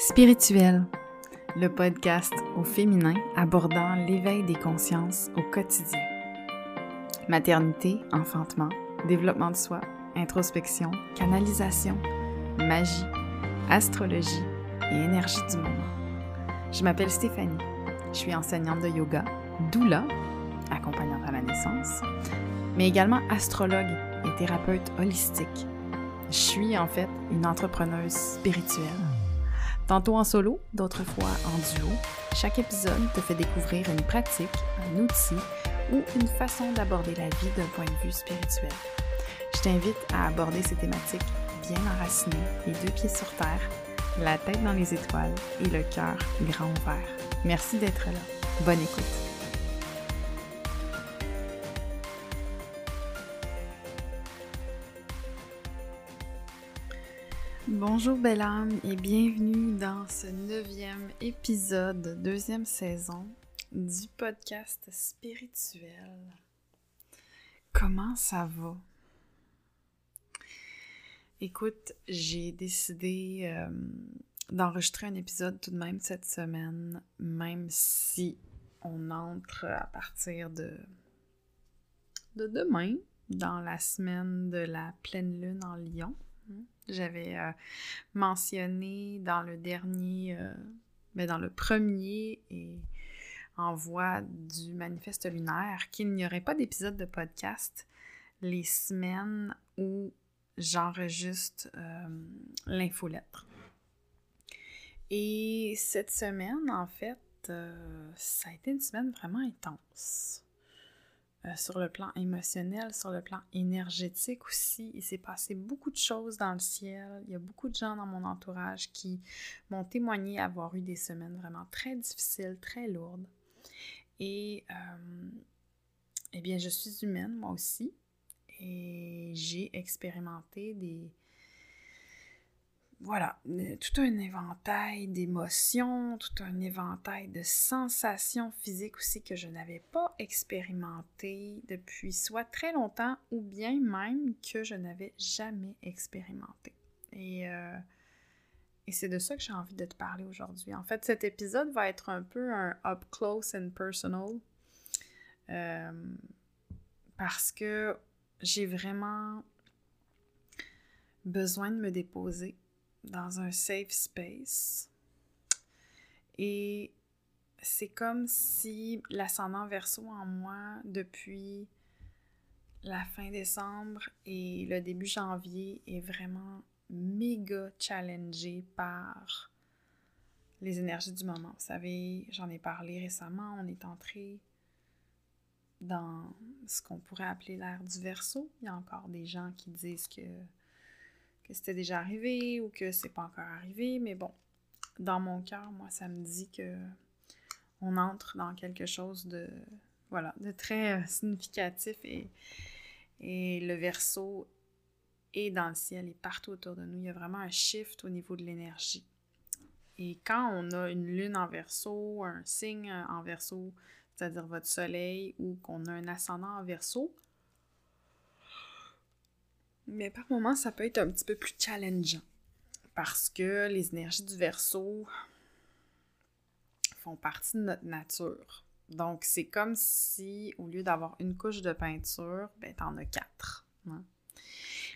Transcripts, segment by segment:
Spirituel, le podcast au féminin abordant l'éveil des consciences au quotidien. Maternité, enfantement, développement de soi, introspection, canalisation, magie, astrologie et énergie du moment. Je m'appelle Stéphanie. Je suis enseignante de yoga, doula, accompagnante à la naissance, mais également astrologue et thérapeute holistique. Je suis en fait une entrepreneuse spirituelle Tantôt en solo, d'autres fois en duo, chaque épisode te fait découvrir une pratique, un outil ou une façon d'aborder la vie d'un point de vue spirituel. Je t'invite à aborder ces thématiques bien enracinées, les deux pieds sur terre, la tête dans les étoiles et le cœur grand ouvert. Merci d'être là. Bonne écoute. Bonjour belle âme et bienvenue dans ce neuvième épisode, deuxième saison du podcast spirituel. Comment ça va? Écoute, j'ai décidé euh, d'enregistrer un épisode tout de même cette semaine, même si on entre à partir de, de demain dans la semaine de la pleine lune en Lyon. J'avais euh, mentionné dans le dernier, euh, ben, dans le premier et en voie du manifeste lunaire qu'il n'y aurait pas d'épisode de podcast les semaines où j'enregistre euh, l'infolettre. Et cette semaine, en fait, ça a été une semaine vraiment intense. Euh, sur le plan émotionnel, sur le plan énergétique aussi. Il s'est passé beaucoup de choses dans le ciel. Il y a beaucoup de gens dans mon entourage qui m'ont témoigné avoir eu des semaines vraiment très difficiles, très lourdes. Et euh, eh bien, je suis humaine, moi aussi. Et j'ai expérimenté des, voilà, tout un éventail d'émotions, tout un éventail de sensations physiques aussi que je n'avais pas expérimenté depuis soit très longtemps ou bien même que je n'avais jamais expérimenté. Et, euh, et c'est de ça que j'ai envie de te parler aujourd'hui. En fait, cet épisode va être un peu un up close and personal euh, parce que j'ai vraiment besoin de me déposer dans un safe space. Et c'est comme si l'ascendant verso en moi, depuis la fin décembre et le début janvier, est vraiment méga challengé par les énergies du moment. Vous savez, j'en ai parlé récemment, on est entré dans ce qu'on pourrait appeler l'ère du verso. Il y a encore des gens qui disent que c'était déjà arrivé ou que c'est pas encore arrivé, mais bon, dans mon cœur, moi, ça me dit que on entre dans quelque chose de voilà, de très euh, significatif et, et le verso est dans le ciel et partout autour de nous. Il y a vraiment un shift au niveau de l'énergie. Et quand on a une lune en verso, un signe en verso, c'est-à-dire votre soleil, ou qu'on a un ascendant en verso, mais par moments, ça peut être un petit peu plus challengeant parce que les énergies du verso font partie de notre nature. Donc, c'est comme si, au lieu d'avoir une couche de peinture, ben, t'en as quatre. Hein.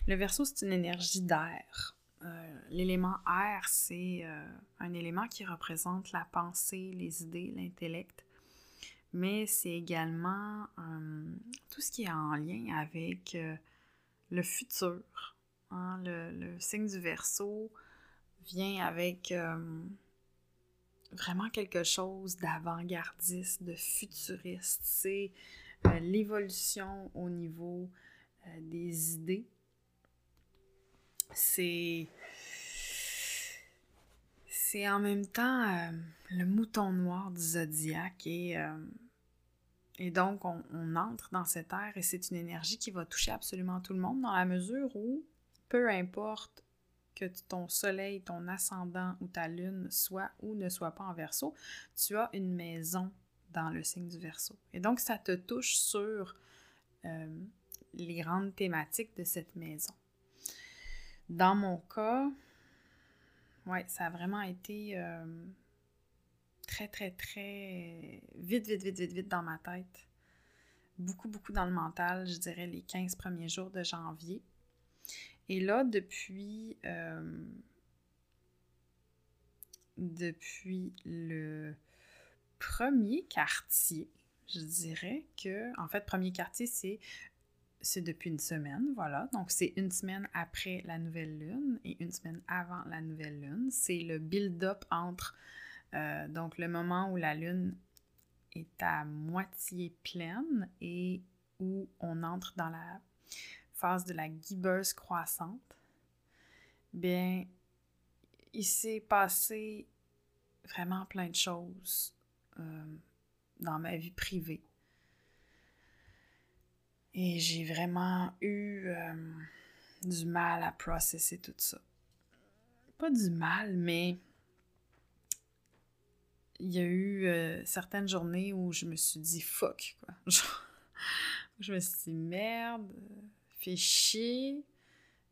Le verso, c'est une énergie d'air. Euh, l'élément air, c'est euh, un élément qui représente la pensée, les idées, l'intellect. Mais c'est également euh, tout ce qui est en lien avec le futur. Hein, le, signe du verso vient avec euh, vraiment quelque chose d'avant-gardiste, de futuriste. C'est euh, l'évolution au niveau euh, des idées. C'est. C'est en même temps le mouton noir du zodiaque et et donc, on, entre dans cette ère et c'est une énergie qui va toucher absolument tout le monde dans la mesure où, peu importe que ton soleil, ton ascendant ou ta lune soit ou ne soit pas en verso, tu as une maison dans le signe du verso. Et donc, ça te touche sur euh, les grandes thématiques de cette maison. Dans mon cas, ouais, ça a vraiment été euh, très, très, très vite, vite, vite, vite, vite dans ma tête. Beaucoup, beaucoup dans le mental, je dirais les 15 premiers jours de janvier. Et là, depuis, euh, depuis le premier quartier, je dirais que, en fait, premier quartier, c'est c'est depuis une semaine, voilà. Donc, c'est une semaine après la nouvelle lune et une semaine avant la nouvelle lune. C'est le build-up entre, euh, donc, le moment où la lune est à moitié pleine et où on entre dans la phase de la gibbeuse croissante. Bien, il s'est passé vraiment plein de choses euh, dans ma vie privée. Et j'ai vraiment eu euh, du mal à processer tout ça. Pas du mal, mais il y a eu euh, certaines journées où je me suis dit fuck, quoi. je me suis dit merde, fais chier,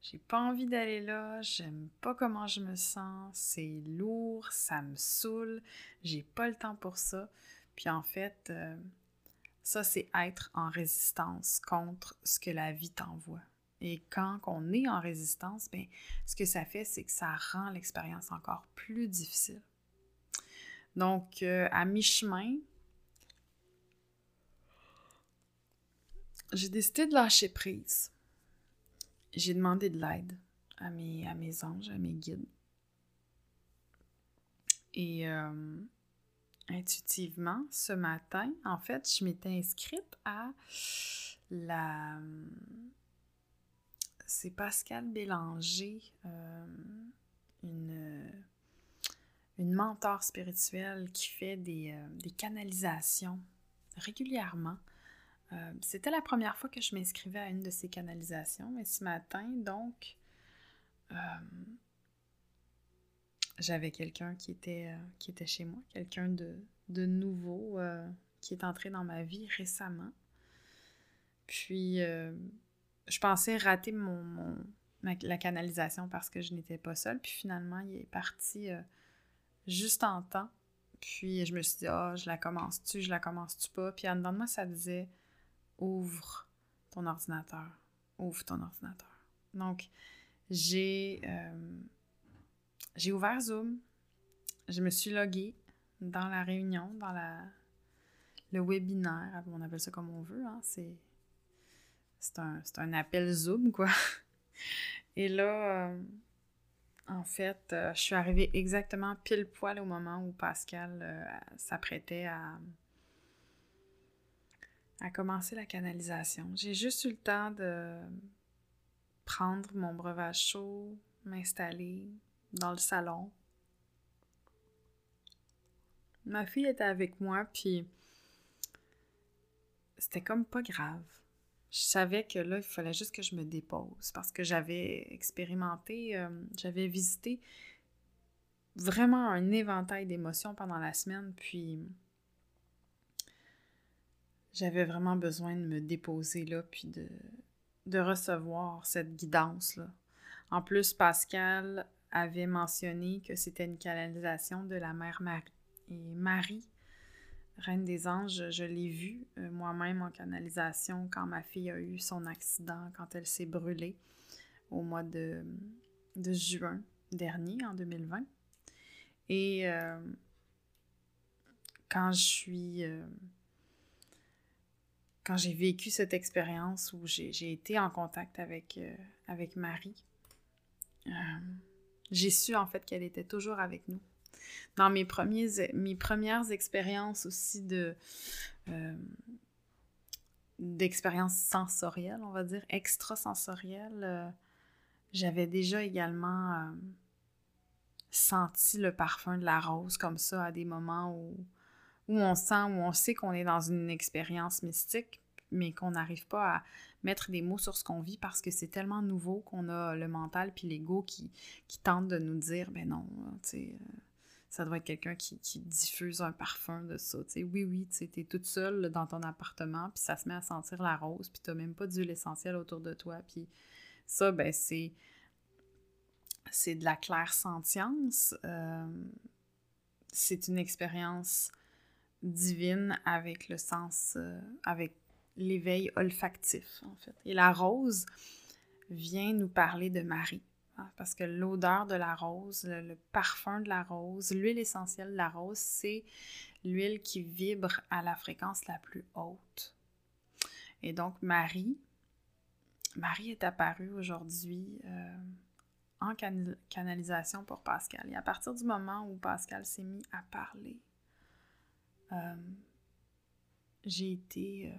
j'ai pas envie d'aller là, j'aime pas comment je me sens, c'est lourd, ça me saoule, j'ai pas le temps pour ça. Puis en fait, euh, ça c'est être en résistance contre ce que la vie t'envoie. Et quand on est en résistance, bien, ce que ça fait, c'est que ça rend l'expérience encore plus difficile. Donc, euh, à mi-chemin, j'ai décidé de lâcher prise j'ai demandé de l'aide à mes, à mes anges, à mes guides. Et euh, intuitivement, ce matin, en fait, je m'étais inscrite à la... C'est Pascal Bélanger, euh, une, une mentor spirituelle qui fait des, euh, des canalisations régulièrement euh, c'était la première fois que je m'inscrivais à une de ces canalisations, mais ce matin, donc, euh, j'avais quelqu'un qui était, qui était chez moi, quelqu'un de, nouveau qui est entré dans ma vie récemment. Puis, je pensais rater mon, la canalisation parce que je n'étais pas seule. Puis finalement, il est parti juste en temps. Puis je me suis dit, ah, je la commence-tu, je la commence-tu pas? Puis en dedans de moi, ça disait, ouvre ton ordinateur. Ouvre ton ordinateur. Donc, j'ai euh, j'ai ouvert Zoom. Je me suis loguée dans la réunion, dans la, le webinaire. On appelle ça comme on veut. Hein. C'est un, un, appel Zoom, quoi. Et là, euh, en fait, euh, je suis arrivée exactement pile poil au moment où Pascal s'apprêtait à à commencer la canalisation. J'ai juste eu le temps de prendre mon breuvage chaud, m'installer dans le salon. Ma fille était avec moi, puis c'était comme pas grave. Je savais que là, il fallait juste que je me dépose parce que j'avais expérimenté, euh, j'avais visité vraiment un éventail d'émotions pendant la semaine, puis j'avais vraiment besoin de me déposer là, puis de, de recevoir cette guidance-là. En plus, Pascal avait mentionné que c'était une canalisation de la mère Marie. Reine des Anges, je l'ai vue euh, moi-même en canalisation quand ma fille a eu son accident, quand elle s'est brûlée au mois de, juin dernier, en 2020. Et euh, quand je suis... Euh, quand j'ai vécu cette expérience où j'ai été en contact avec, Marie, j'ai su en fait qu'elle était toujours avec nous. Dans mes, premiers, mes premières expériences aussi de euh, d'expériences sensorielles, on va dire, extrasensorielles, j'avais déjà également senti le parfum de la rose comme ça à des moments où où on sent, où on sait qu'on est dans une expérience mystique, mais qu'on n'arrive pas à mettre des mots sur ce qu'on vit parce que c'est tellement nouveau qu'on a le mental puis l'ego qui, qui tente de nous dire ben non, tu sais, euh, ça doit être quelqu'un qui, diffuse un parfum de ça. Tu sais, oui, oui, tu es toute seule dans ton appartement, puis ça se met à sentir la rose, puis t'as même pas d'huile essentielle autour de toi. Puis ça, ben c'est c'est de la claire sentience. Euh, c'est une expérience divine avec le sens, euh, avec l'éveil olfactif, en fait. Et la rose vient nous parler de Marie. Hein, parce que l'odeur de la rose, le, parfum de la rose, l'huile essentielle de la rose, c'est l'huile qui vibre à la fréquence la plus haute. Et donc, Marie, Marie est apparue aujourd'hui euh, en canalisation pour Pascal. Et à partir du moment où Pascal s'est mis à parler, euh, j'ai été euh,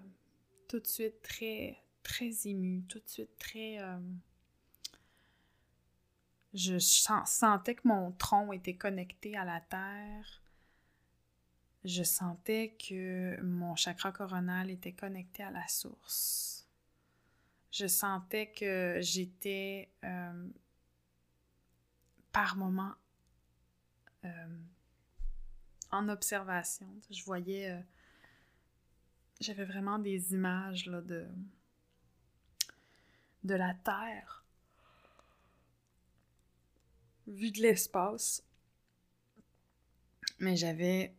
tout de suite très, très émue, tout de suite très... je sentais que mon tronc était connecté à la terre je sentais que mon chakra coronal était connecté à la source. Je sentais que j'étais euh, par moments euh, en observation. Je voyais, euh, j'avais vraiment des images de la Terre, vue de l'espace. Mais j'avais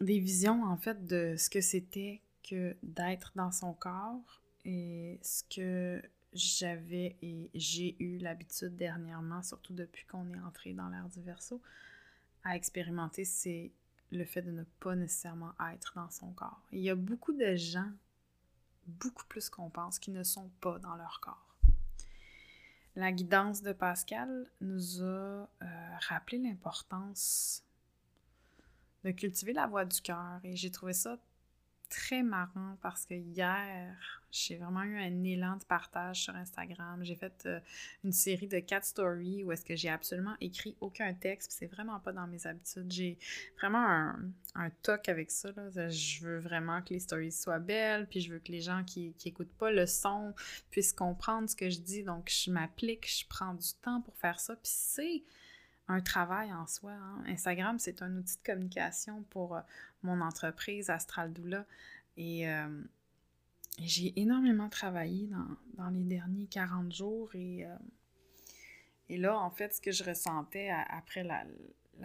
des visions en fait de ce que c'était que d'être dans son corps et ce que j'avais et j'ai eu l'habitude dernièrement, surtout depuis qu'on est entré dans l'ère du verso, à expérimenter, c'est le fait de ne pas nécessairement être dans son corps. il y a beaucoup de gens, beaucoup plus qu'on pense, qui ne sont pas dans leur corps. La guidance de Pascal nous a euh, rappelé l'importance de cultiver la voix du cœur. Et j'ai trouvé ça très marrant parce que hier, j'ai vraiment eu un élan de partage sur Instagram. J'ai fait euh, une série de quatre stories où est-ce que j'ai absolument écrit aucun texte. C'est vraiment pas dans mes habitudes. J'ai vraiment un, toc avec ça. Je veux vraiment que les stories soient belles, puis je veux que les gens qui, qui pas le son puissent comprendre ce que je dis. Donc, je m'applique, je prends du temps pour faire ça. Puis c'est un travail en soi. Hein. Instagram, c'est un outil de communication pour euh, mon entreprise Astral Doula. Et euh, j'ai énormément travaillé dans, les derniers 40 jours. Et, euh, et là, en fait, ce que je ressentais après la,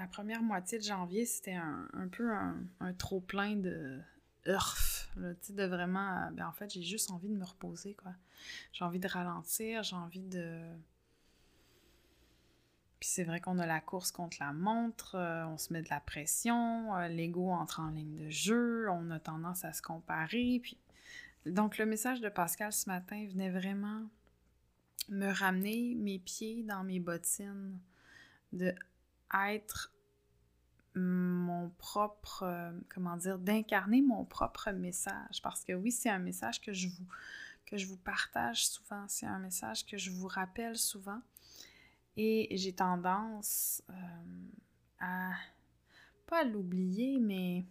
première moitié de janvier, c'était un, peu un, trop-plein de urf, de vraiment... Ben, en fait, j'ai juste envie de me reposer, quoi. J'ai envie de ralentir, j'ai envie de puis c'est vrai qu'on a la course contre la montre, euh, on se met de la pression, euh, l'ego entre en ligne de jeu, on a tendance à se comparer. Puis... Donc le message de Pascal ce matin venait vraiment me ramener mes pieds dans mes bottines, de être mon propre, comment dire, d'incarner mon propre message. Parce que oui, c'est un message que je vous partage souvent, c'est un message que je vous rappelle souvent. Et j'ai tendance euh, à, pas à l'oublier, mais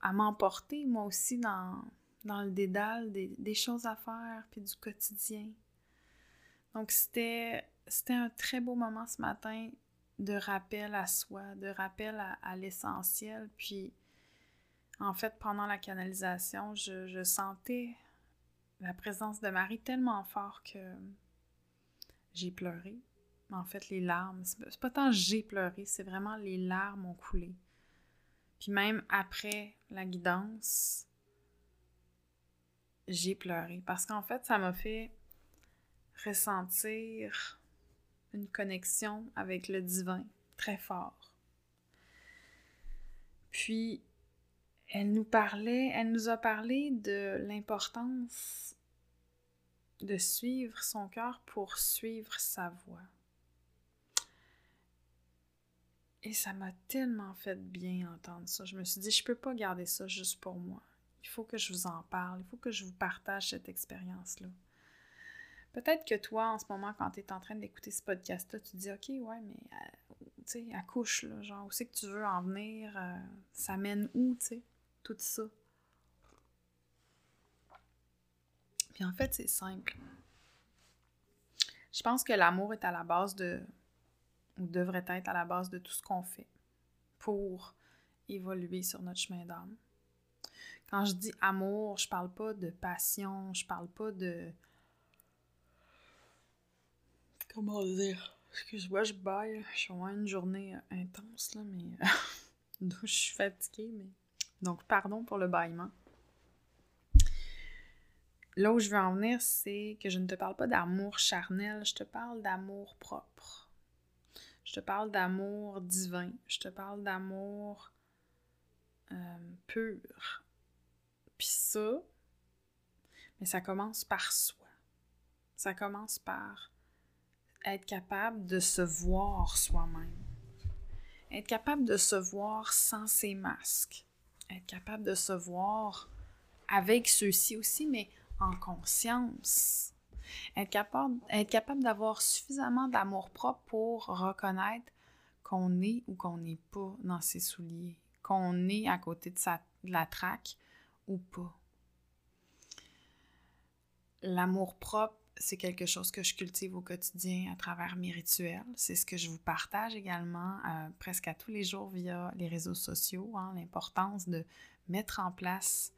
à, m'emporter moi aussi dans, dans le dédale des, choses à faire, puis du quotidien. Donc c'était, un très beau moment ce matin de rappel à soi, de rappel à, l'essentiel. Puis en fait, pendant la canalisation, je sentais la présence de Marie tellement fort que j'ai pleuré. En fait, les larmes, c'est pas tant j'ai pleuré, c'est vraiment les larmes ont coulé. Puis même après la guidance, j'ai pleuré parce qu'en fait, ça m'a fait ressentir une connexion avec le divin très fort. Puis, elle nous parlait, elle nous a parlé de l'importance de suivre son cœur pour suivre sa voix. Et ça m'a tellement fait bien entendre ça. Je me suis dit, je peux pas garder ça juste pour moi. Il faut que je vous en parle, il faut que je vous partage cette expérience-là. Peut-être que toi, en ce moment, quand tu es en train d'écouter ce podcast-là, tu te dis, OK, ouais, mais euh, tu accouche, là, genre, où c'est que tu veux en venir? Euh, ça mène où, tu sais, tout ça? Puis en fait, c'est simple. Je pense que l'amour est à la base de, ou devrait être à la base de tout ce qu'on fait pour évoluer sur notre chemin d'âme. Quand je dis amour, je parle pas de passion, je parle pas de Comment dire? Excuse-moi, je baille. Je suis vraiment une journée euh, intense, là, mais. je suis fatiguée, mais. Donc, pardon pour le bâillement. Là où je veux en venir, c'est que je ne te parle pas d'amour charnel, je te parle d'amour propre. Je te parle d'amour divin. Je te parle d'amour euh, pur. Puis ça, mais ça commence par soi. Ça commence par être capable de se voir soi-même. Être capable de se voir sans ses masques. Être capable de se voir avec ceux-ci aussi, mais en conscience. Être capable, être capable d'avoir suffisamment d'amour propre pour reconnaître qu'on est ou qu'on n'est pas dans ses souliers, qu'on est à côté de, sa, de la traque ou pas. L'amour propre, c'est quelque chose que je cultive au quotidien à travers mes rituels. C'est ce que je vous partage également euh, presque à tous les jours via les réseaux sociaux, hein, l'importance de mettre en place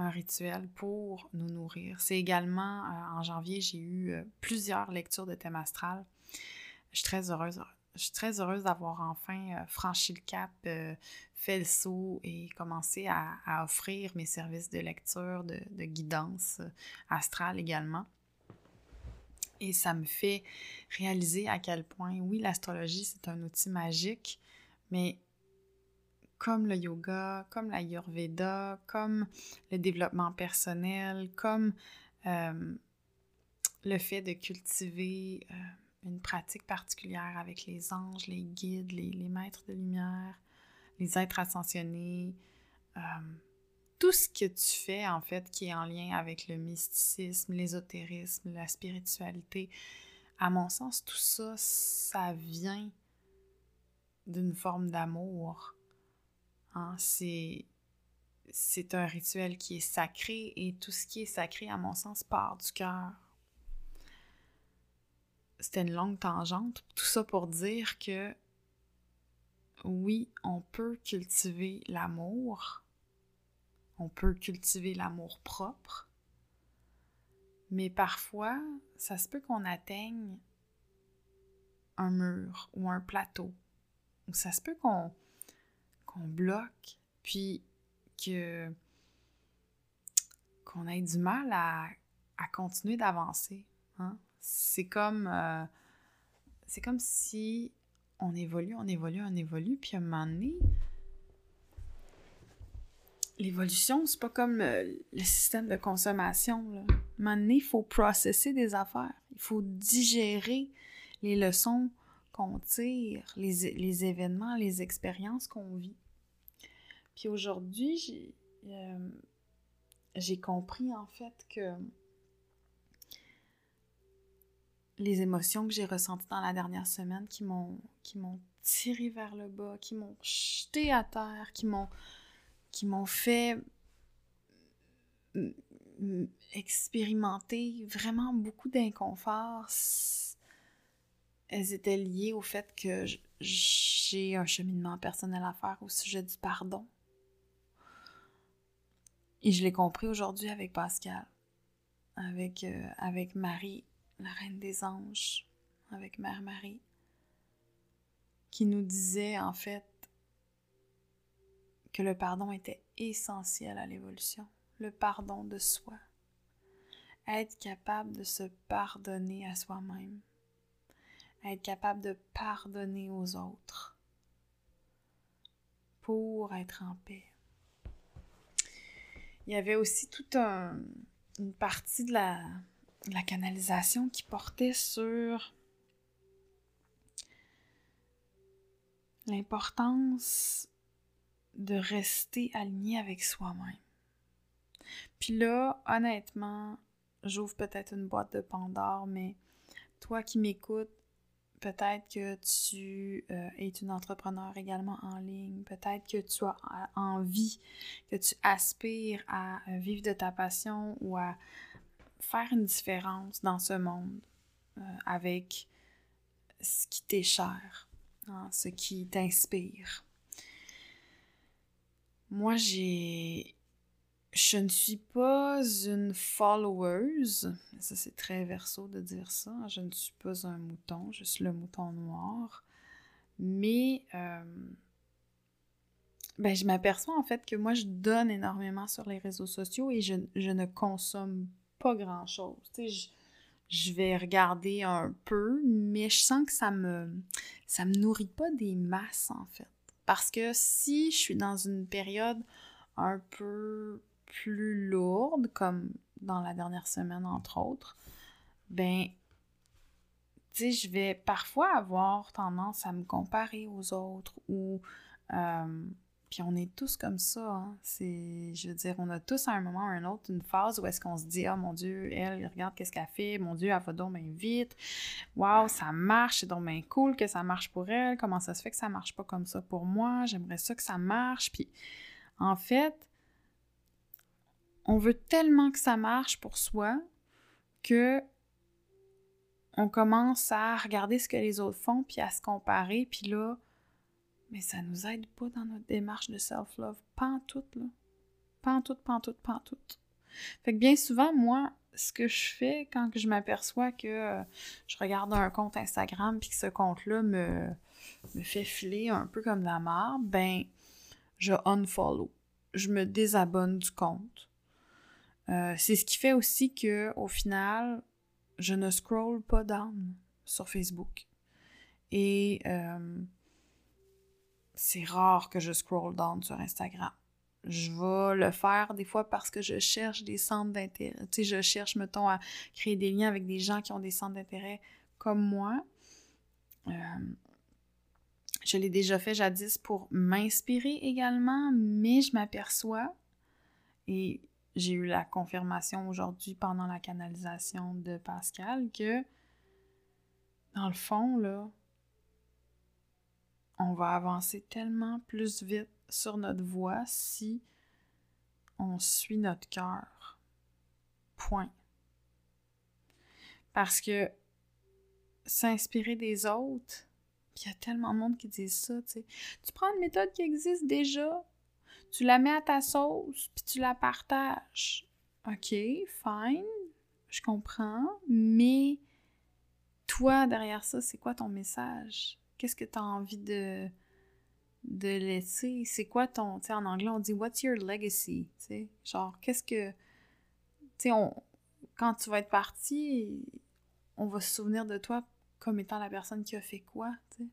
un rituel pour nous nourrir. C'est également, euh, en janvier, j'ai eu euh, plusieurs lectures de thème astral. Je suis très heureuse. Je suis très heureuse d'avoir enfin euh, franchi le cap, fait le saut et commencé à, offrir mes services de lecture, de, de guidance astrale également. Et ça me fait réaliser à quel point, oui, l'astrologie, c'est un outil magique, mais comme le yoga, comme la Yurveda, comme le développement personnel, comme euh, le fait de cultiver euh, une pratique particulière avec les anges, les guides, les, maîtres de lumière, les êtres ascensionnés, euh, tout ce que tu fais en fait qui est en lien avec le mysticisme, l'ésotérisme, la spiritualité, à mon sens, tout ça, ça vient d'une forme d'amour Hein, c'est, c'est un rituel qui est sacré et tout ce qui est sacré, à mon sens, part du cœur. C'était une longue tangente. Tout ça pour dire que oui, on peut cultiver l'amour, on peut cultiver l'amour propre, mais parfois, ça se peut qu'on atteigne un mur ou un plateau, ou ça se peut qu'on qu'on bloque, puis que qu'on ait du mal à, continuer d'avancer. Hein. C'est comme euh, c'est comme si on évolue, on évolue, on évolue, puis à un moment donné, l'évolution, c'est pas comme euh, le, système de consommation. Là. À un moment donné, il faut processer des affaires. Il faut digérer les leçons qu'on tire, les, les, événements, les expériences qu'on vit. Puis aujourd'hui, j'ai, euh, j'ai compris en fait que les émotions que j'ai ressenties dans la dernière semaine qui m'ont qui tiré vers le bas, qui m'ont jeté à terre, qui m'ont qui m'ont fait expérimenter vraiment beaucoup d'inconfort elles étaient liées au fait que j'ai un cheminement personnel à faire au sujet du pardon. Et je l'ai compris aujourd'hui avec Pascal, avec, euh, avec Marie, la reine des anges, avec Mère Marie, qui nous disait en fait que le pardon était essentiel à l'évolution, le pardon de soi, être capable de se pardonner à soi-même être capable de pardonner aux autres pour être en paix. Il y avait aussi toute une partie de la, la canalisation qui portait sur l'importance de rester aligné avec soi-même. Puis là, honnêtement, j'ouvre peut-être une boîte de Pandore, mais toi qui m'écoutes, Peut-être que tu euh, es une entrepreneur également en ligne. Peut-être que tu as envie, que tu aspires à euh, vivre de ta passion ou à faire une différence dans ce monde euh, avec ce qui t'est cher, hein, ce qui t'inspire. Moi, j'ai je ne suis pas une follower. Ça, c'est très verso de dire ça. Je ne suis pas un mouton, je suis le mouton noir. Mais euh, ben, je m'aperçois en fait que moi, je donne énormément sur les réseaux sociaux et je, ne consomme pas grand-chose. Je, je vais regarder un peu, mais je sens que ça me, ça me nourrit pas des masses en fait. Parce que si je suis dans une période un peu plus lourde, comme dans la dernière semaine entre autres, ben, tu sais, je vais parfois avoir tendance à me comparer aux autres ou euh, puis on est tous comme ça. Hein. C'est, je veux dire, on a tous à un moment ou à un autre une phase où est-ce qu'on se dit, ah mon Dieu, elle, regarde qu'est-ce qu'elle fait, mon Dieu, elle va donc bien vite. Waouh, ça marche, c'est donc cool que ça marche pour elle. Comment ça se fait que ça marche pas comme ça pour moi? J'aimerais ça que ça marche. Puis en fait, on veut tellement que ça marche pour soi que on commence à regarder ce que les autres font puis à se comparer. Puis là, mais ça nous aide pas dans notre démarche de self-love. Tout, là. Pas en tout, pas en tout, pas en tout. Fait que bien souvent, moi, ce que je fais quand je m'aperçois que euh, je regarde un compte Instagram puis que ce compte-là me, me fait filer un peu comme la marde, ben, je unfollow. Je me désabonne du compte. Euh, c'est ce qui fait aussi que, au final, je ne scroll pas down sur Facebook. Et euh, c'est rare que je scroll down sur Instagram. Je vais le faire des fois parce que je cherche des centres d'intérêt. Tu sais, je cherche, mettons, à créer des liens avec des gens qui ont des centres d'intérêt comme moi. Euh, je l'ai déjà fait jadis pour m'inspirer également, mais je m'aperçois, et j'ai eu la confirmation aujourd'hui pendant la canalisation de Pascal, que dans le fond, là, on va avancer tellement plus vite sur notre voie si on suit notre cœur. Point. Parce que s'inspirer des autres, il y a tellement de monde qui dit ça, tu prends une méthode qui existe déjà, tu la mets à ta sauce, puis tu la partages. OK, fine, je comprends, mais toi, derrière ça, c'est quoi ton message? Qu'est-ce que tu as envie de, de laisser? C'est quoi ton. Tu sais, en anglais, on dit What's your legacy? Tu sais, genre, qu'est-ce que. Tu sais, quand tu vas être parti, on va se souvenir de toi comme étant la personne qui a fait quoi, tu sais,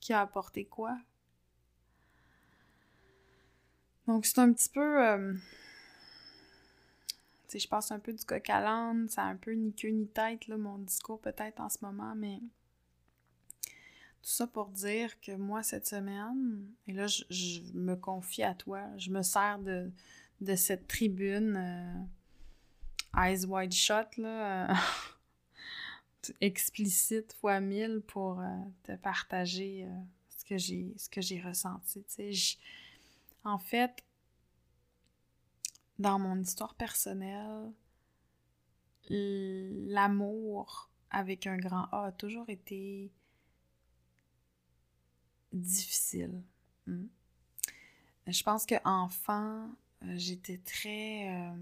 qui a apporté quoi? Donc, c'est un petit peu. Euh, tu sais, je passe un peu du coq à l'âne, c'est un peu ni queue ni tête, là, mon discours peut-être en ce moment, mais tout ça pour dire que moi, cette semaine, et là, je, me confie à toi, je me sers de, de cette tribune euh, Eyes Wide Shut, là, euh, explicite fois mille pour te partager ce que j'ai ce que j'ai ressenti. En fait, dans mon histoire personnelle, l'amour avec un grand A a toujours été difficile. Hmm. Je pense qu'enfant, euh, j'étais très... Euh,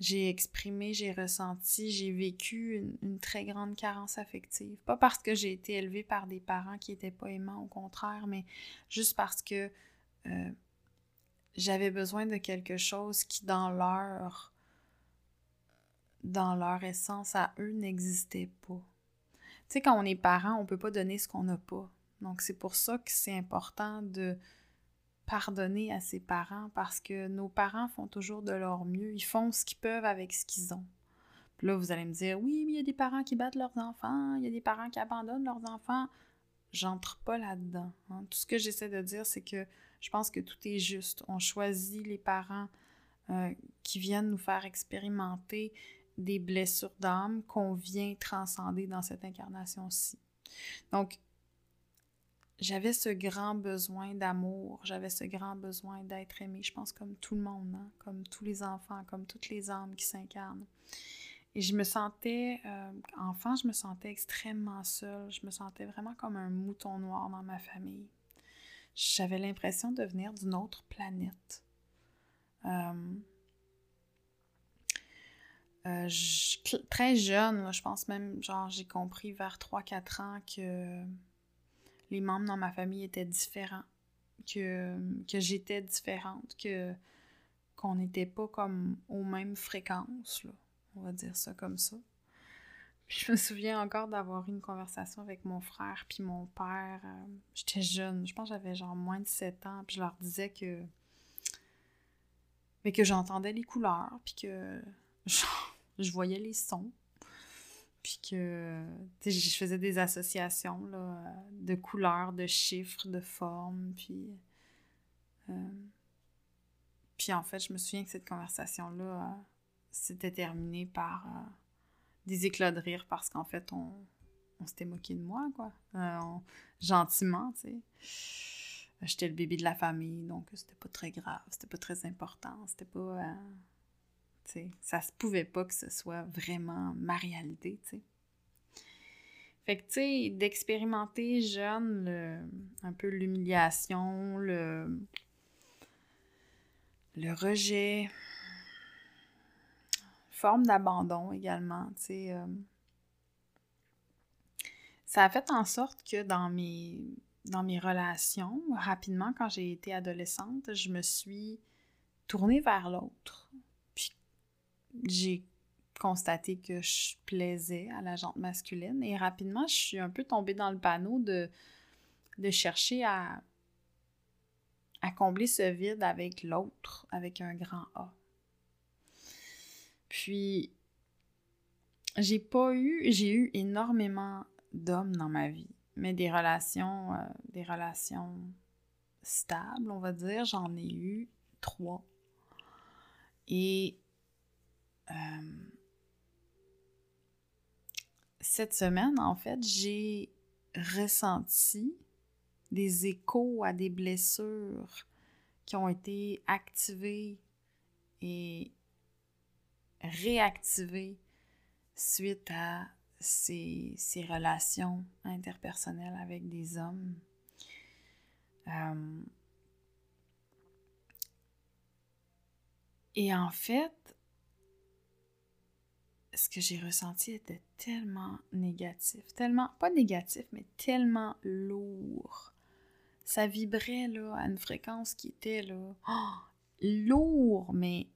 j'ai exprimé, j'ai ressenti, j'ai vécu une, très grande carence affective. Pas parce que j'ai été élevée par des parents qui n'étaient pas aimants, au contraire, mais juste parce que euh, j'avais besoin de quelque chose qui, dans leur, dans leur essence à eux, n'existait pas. Tu sais, quand on est parent, on peut pas donner ce qu'on n'a pas. Donc, c'est pour ça que c'est important de pardonner à ses parents parce que nos parents font toujours de leur mieux. Ils font ce qu'ils peuvent avec ce qu'ils ont. Là, vous allez me dire, oui, mais il y a des parents qui battent leurs enfants, il y a des parents qui abandonnent leurs enfants. J'entre pas là-dedans. Hein. Tout ce que j'essaie de dire, c'est que je pense que tout est juste. On choisit les parents euh, qui viennent nous faire expérimenter des blessures d'âme qu'on vient transcender dans cette incarnation-ci. Donc, j'avais ce grand besoin d'amour, j'avais ce grand besoin d'être aimé, je pense comme tout le monde, hein, comme tous les enfants, comme toutes les âmes qui s'incarnent. Et je me sentais, euh, enfant, je me sentais extrêmement seule, je me sentais vraiment comme un mouton noir dans ma famille. J'avais l'impression de venir d'une autre planète. Euh, euh, très jeune, je pense même, genre, j'ai compris vers 3-4 ans que les membres dans ma famille étaient différents, que, que j'étais différente, que qu'on n'était pas comme aux mêmes fréquences, là. on va dire ça comme ça. je me souviens encore d'avoir eu une conversation avec mon frère puis mon père. Euh, j'étais jeune, je pense que j'avais genre moins de 7 ans, puis je leur disais que mais que j'entendais les couleurs, puis que je voyais les sons, puis que je faisais des associations là, de couleurs, de chiffres, de formes, puis... Euh, puis en fait, je me souviens que cette conversation-là euh, s'était terminée par euh, des éclats de rire parce qu'en fait, on, on s'était moqué de moi, quoi. gentiment, tu sais. J'étais le bébé de la famille, donc c'était pas très grave, c'était pas très important, c'était pas ça se pouvait pas que ce soit vraiment ma réalité, tu sais. Fait que, tu sais, d'expérimenter jeune un peu l'humiliation, le, le rejet, forme d'abandon également, tu sais. Euh, ça a fait en sorte que dans mes, dans mes relations, rapidement, quand j'ai été adolescente, je me suis tournée vers l'autre j'ai constaté que je plaisais à la jante masculine et rapidement, je suis un peu tombée dans le panneau de, de chercher à, à combler ce vide avec l'autre, avec un grand A. Puis, j'ai pas eu, j'ai eu énormément d'hommes dans ma vie, mais des relations, euh, des relations stables, on va dire, j'en ai eu trois. Et euh, cette semaine, en fait, j'ai ressenti des échos à des blessures qui ont été activées et réactivées suite à ces, relations interpersonnelles avec des hommes. Euh, et en fait, ce que j'ai ressenti était tellement négatif, tellement, pas négatif, mais tellement lourd. Ça vibrait là à une fréquence qui était là, lourd, mais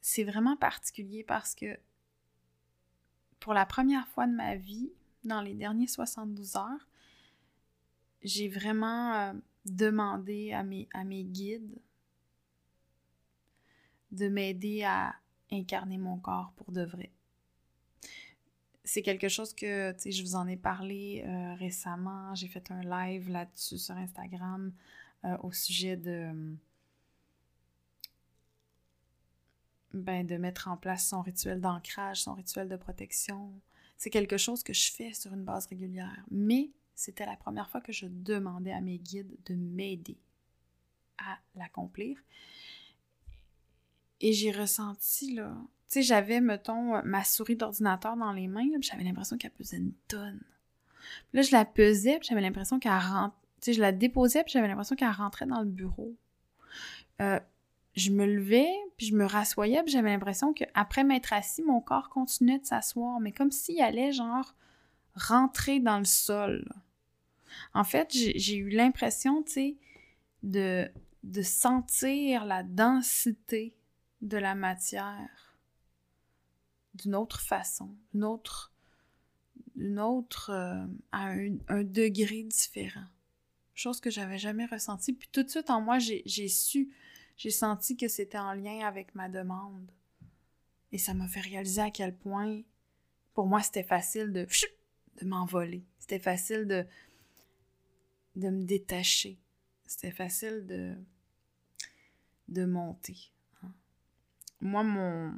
c'est vraiment particulier parce que pour la première fois de ma vie, dans les derniers 72 heures, j'ai vraiment euh, demandé à mes, à mes guides de m'aider à incarner mon corps pour de vrai c'est quelque chose que, tu sais, je vous en ai parlé euh, récemment. J'ai fait un live là-dessus sur Instagram euh, au sujet de, ben, de mettre en place son rituel d'ancrage, son rituel de protection. C'est quelque chose que je fais sur une base régulière. Mais c'était la première fois que je demandais à mes guides de m'aider à l'accomplir. Et j'ai ressenti, là, j'avais, mettons, ma souris d'ordinateur dans les mains, j'avais l'impression qu'elle pesait une tonne. Puis là, je la pesais, puis j'avais l'impression qu'elle rentrait. Tu sais, je la déposais, puis j'avais l'impression qu'elle rentrait dans le bureau. Euh, je me levais, puis je me rassoyais, puis j'avais l'impression qu'après m'être assis, mon corps continuait de s'asseoir, mais comme s'il allait, genre, rentrer dans le sol. En fait, j'ai eu l'impression, tu sais, de, de sentir la densité de la matière d'une autre façon, d'une autre, d'une autre euh, à un, degré différent. Chose que j'avais jamais ressentie. Puis tout de suite en moi, j'ai su, j'ai senti que c'était en lien avec ma demande. Et ça m'a fait réaliser à quel point, pour moi, c'était facile de, de m'envoler. C'était facile de, de me détacher. C'était facile de, de monter. Hein. Moi, mon,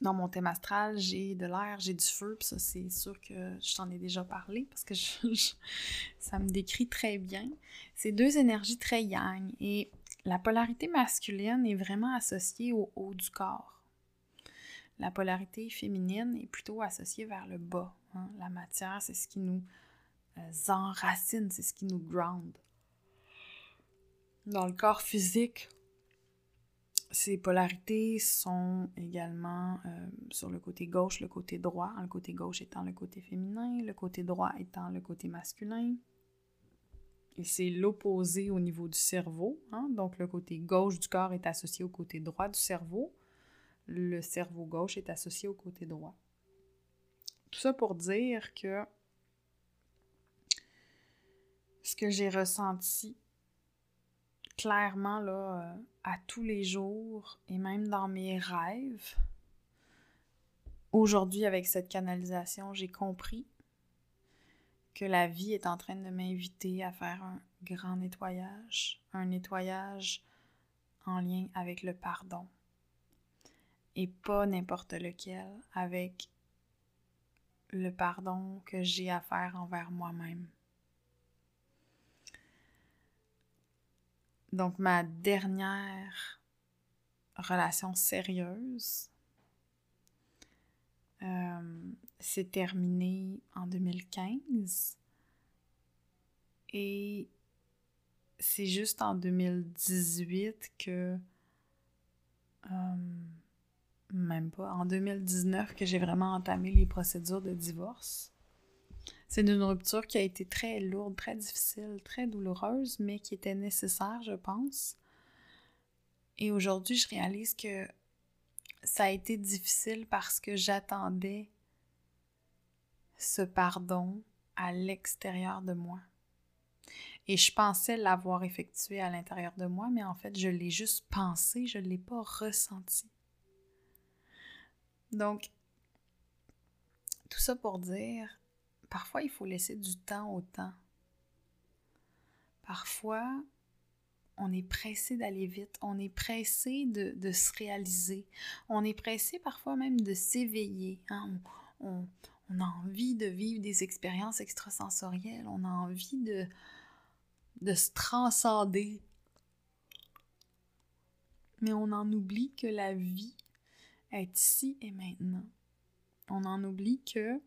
dans mon thème astral, j'ai de l'air, j'ai du feu, puis ça, c'est sûr que je t'en ai déjà parlé parce que ça me décrit très bien. C'est deux énergies très yang et la polarité masculine est vraiment associée au haut du corps. La polarité féminine est plutôt associée vers le bas. Hein. La matière, c'est ce qui nous euh, enracine, c'est ce qui nous ground. Dans le corps physique, ces polarités sont également euh, sur le côté gauche, le côté droit, le côté gauche étant le côté féminin, le côté droit étant le côté masculin. Et c'est l'opposé au niveau du cerveau. Hein. Donc le côté gauche du corps est associé au côté droit du cerveau. Le cerveau gauche est associé au côté droit. Tout ça pour dire que ce que j'ai ressenti clairement là, euh, à tous les jours et même dans mes rêves. Aujourd'hui, avec cette canalisation, j'ai compris que la vie est en train de m'inviter à faire un grand nettoyage, un nettoyage en lien avec le pardon. Et pas n'importe lequel, avec le pardon que j'ai à faire envers moi-même. Donc, ma dernière relation sérieuse euh, s'est terminée en 2015. Et c'est juste en 2018 que... Euh, même pas, en 2019 que j'ai vraiment entamé les procédures de divorce. C'est une rupture qui a été très lourde, très difficile, très douloureuse, mais qui était nécessaire, je pense. Et aujourd'hui, je réalise que ça a été difficile parce que j'attendais ce pardon à l'extérieur de moi. Et je pensais l'avoir effectué à l'intérieur de moi, mais en fait, je l'ai juste pensé, je ne l'ai pas ressenti. Donc, tout ça pour dire, parfois il faut laisser du temps au temps. Parfois, on est pressé d'aller vite, on est pressé de, se réaliser, on est pressé parfois même de s'éveiller. Hein. On, a envie de vivre des expériences extrasensorielles, on a envie de, de se transcender. Mais on en oublie que la vie est ici et maintenant. On en oublie que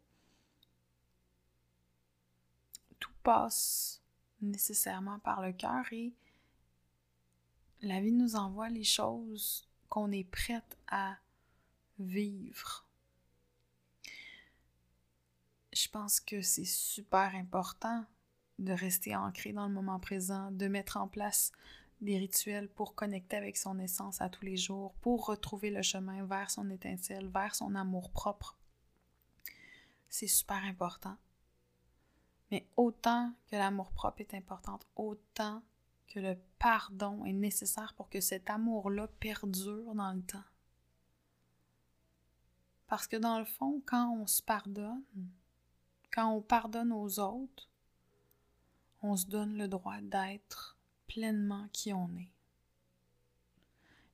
tout passe nécessairement par le cœur et la vie nous envoie les choses qu'on est prête à vivre. Je pense que c'est super important de rester ancré dans le moment présent, de mettre en place des rituels pour connecter avec son essence à tous les jours, pour retrouver le chemin vers son étincelle, vers son amour propre. C'est super important. Mais autant que l'amour propre est important, autant que le pardon est nécessaire pour que cet amour-là perdure dans le temps. Parce que dans le fond, quand on se pardonne, quand on pardonne aux autres, on se donne le droit d'être pleinement qui on est.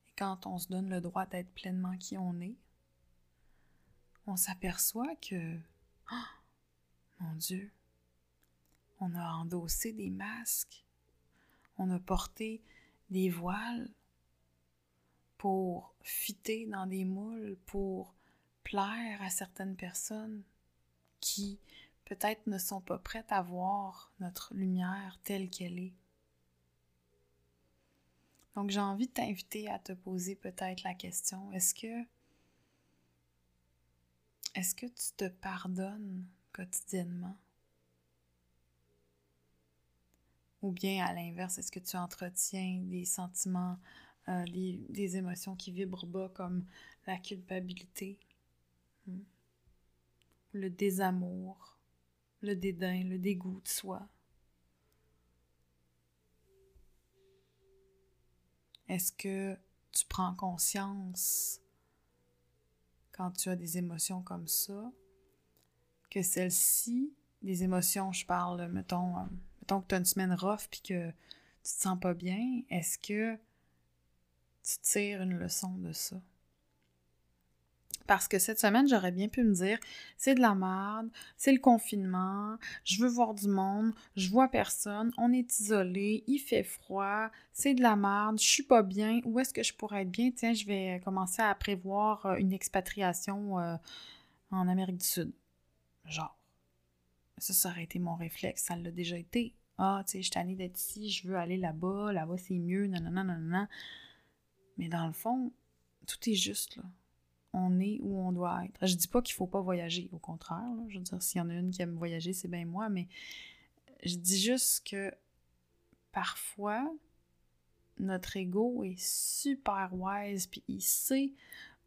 Et quand on se donne le droit d'être pleinement qui on est, on s'aperçoit que, oh, mon Dieu, on a endossé des masques, on a porté des voiles pour fitter dans des moules, pour plaire à certaines personnes qui peut-être ne sont pas prêtes à voir notre lumière telle qu'elle est. Donc j'ai envie de t'inviter à te poser peut-être la question, est-ce que est-ce que tu te pardonnes quotidiennement? Ou bien à l'inverse, est-ce que tu entretiens des sentiments, euh, des, émotions qui vibrent bas comme la culpabilité, hmm? le désamour, le dédain, le dégoût de soi? Est-ce que tu prends conscience quand tu as des émotions comme ça que celles-ci, des émotions, je parle, mettons, euh, mettons que tu as une semaine rough puis que tu te sens pas bien, est-ce que tu tires une leçon de ça? Parce que cette semaine, j'aurais bien pu me dire, c'est de la merde, c'est le confinement, je veux voir du monde, je vois personne, on est isolé, il fait froid, c'est de la merde, je suis pas bien, où est-ce que je pourrais être bien? Tiens, je vais commencer à prévoir euh, une expatriation euh, en Amérique du Sud. Genre. Ça, ça aurait été mon réflexe, ça l'a déjà été. Ah, tu sais, je suis allée d'être ici, je veux aller là-bas, là-bas c'est mieux, non, non, non, non, non. Mais dans le fond, tout est juste, là. On est où on doit être. Je dis pas qu'il faut pas voyager, au contraire. Je veux dire, s'il y en a une qui aime voyager, c'est bien moi, mais je dis juste que parfois, notre ego est super wise, puis il sait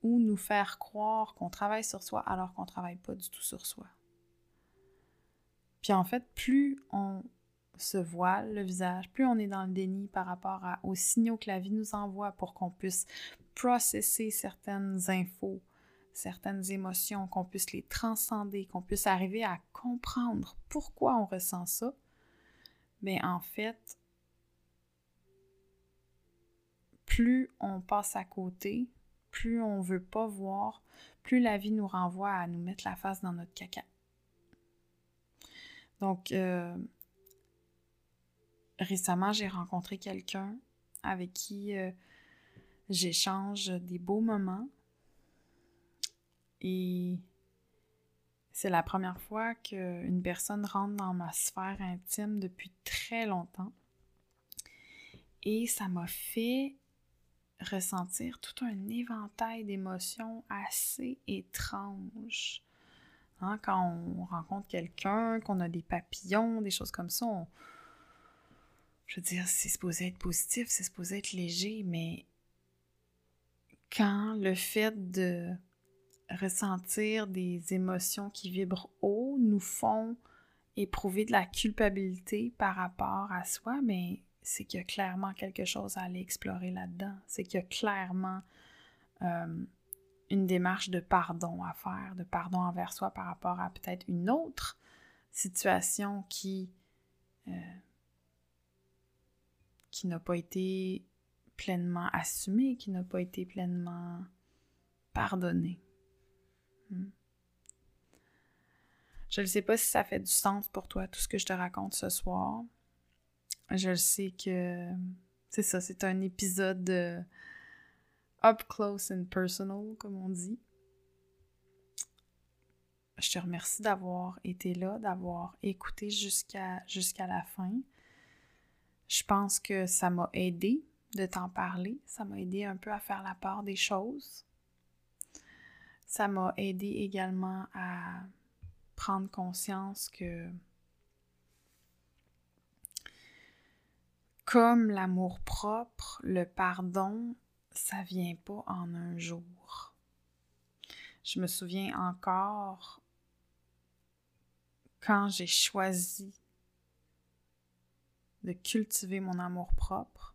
où nous faire croire qu'on travaille sur soi alors qu'on travaille pas du tout sur soi. Puis en fait, plus on se voile le visage, plus on est dans le déni par rapport aux signaux que la vie nous envoie pour qu'on puisse processer certaines infos, certaines émotions, qu'on puisse les transcender, qu'on puisse arriver à comprendre pourquoi on ressent ça, mais en fait, plus on passe à côté, plus on veut pas voir, plus la vie nous renvoie à nous mettre la face dans notre caca. Donc, euh, récemment, j'ai rencontré quelqu'un avec qui euh, j'échange des beaux moments. Et c'est la première fois qu'une personne rentre dans ma sphère intime depuis très longtemps. Et ça m'a fait ressentir tout un éventail d'émotions assez étranges. Hein, quand on rencontre quelqu'un, qu'on a des papillons, des choses comme ça, je veux dire, c'est supposé être positif, c'est supposé être léger, mais quand le fait de ressentir des émotions qui vibrent haut nous font éprouver de la culpabilité par rapport à soi, mais c'est qu'il y a clairement quelque chose à aller explorer là-dedans. C'est qu'il y a clairement euh, une démarche de pardon à faire, de pardon envers soi par rapport à peut-être une autre situation qui, euh, n'a pas été pleinement assumée, qui n'a pas été pleinement pardonnée. Hmm. Je ne sais pas si ça fait du sens pour toi, tout ce que je te raconte ce soir. Je sais que c'est ça, c'est un épisode up close and personal, comme on dit. Je te remercie d'avoir été là, d'avoir écouté jusqu'à jusqu'à la fin. Je pense que ça m'a aidé de t'en parler. Ça m'a aidé un peu à faire la part des choses. Ça m'a aidé également à prendre conscience que Comme l'amour propre, le pardon, ça vient pas en un jour. Je me souviens encore quand j'ai choisi de cultiver mon amour propre,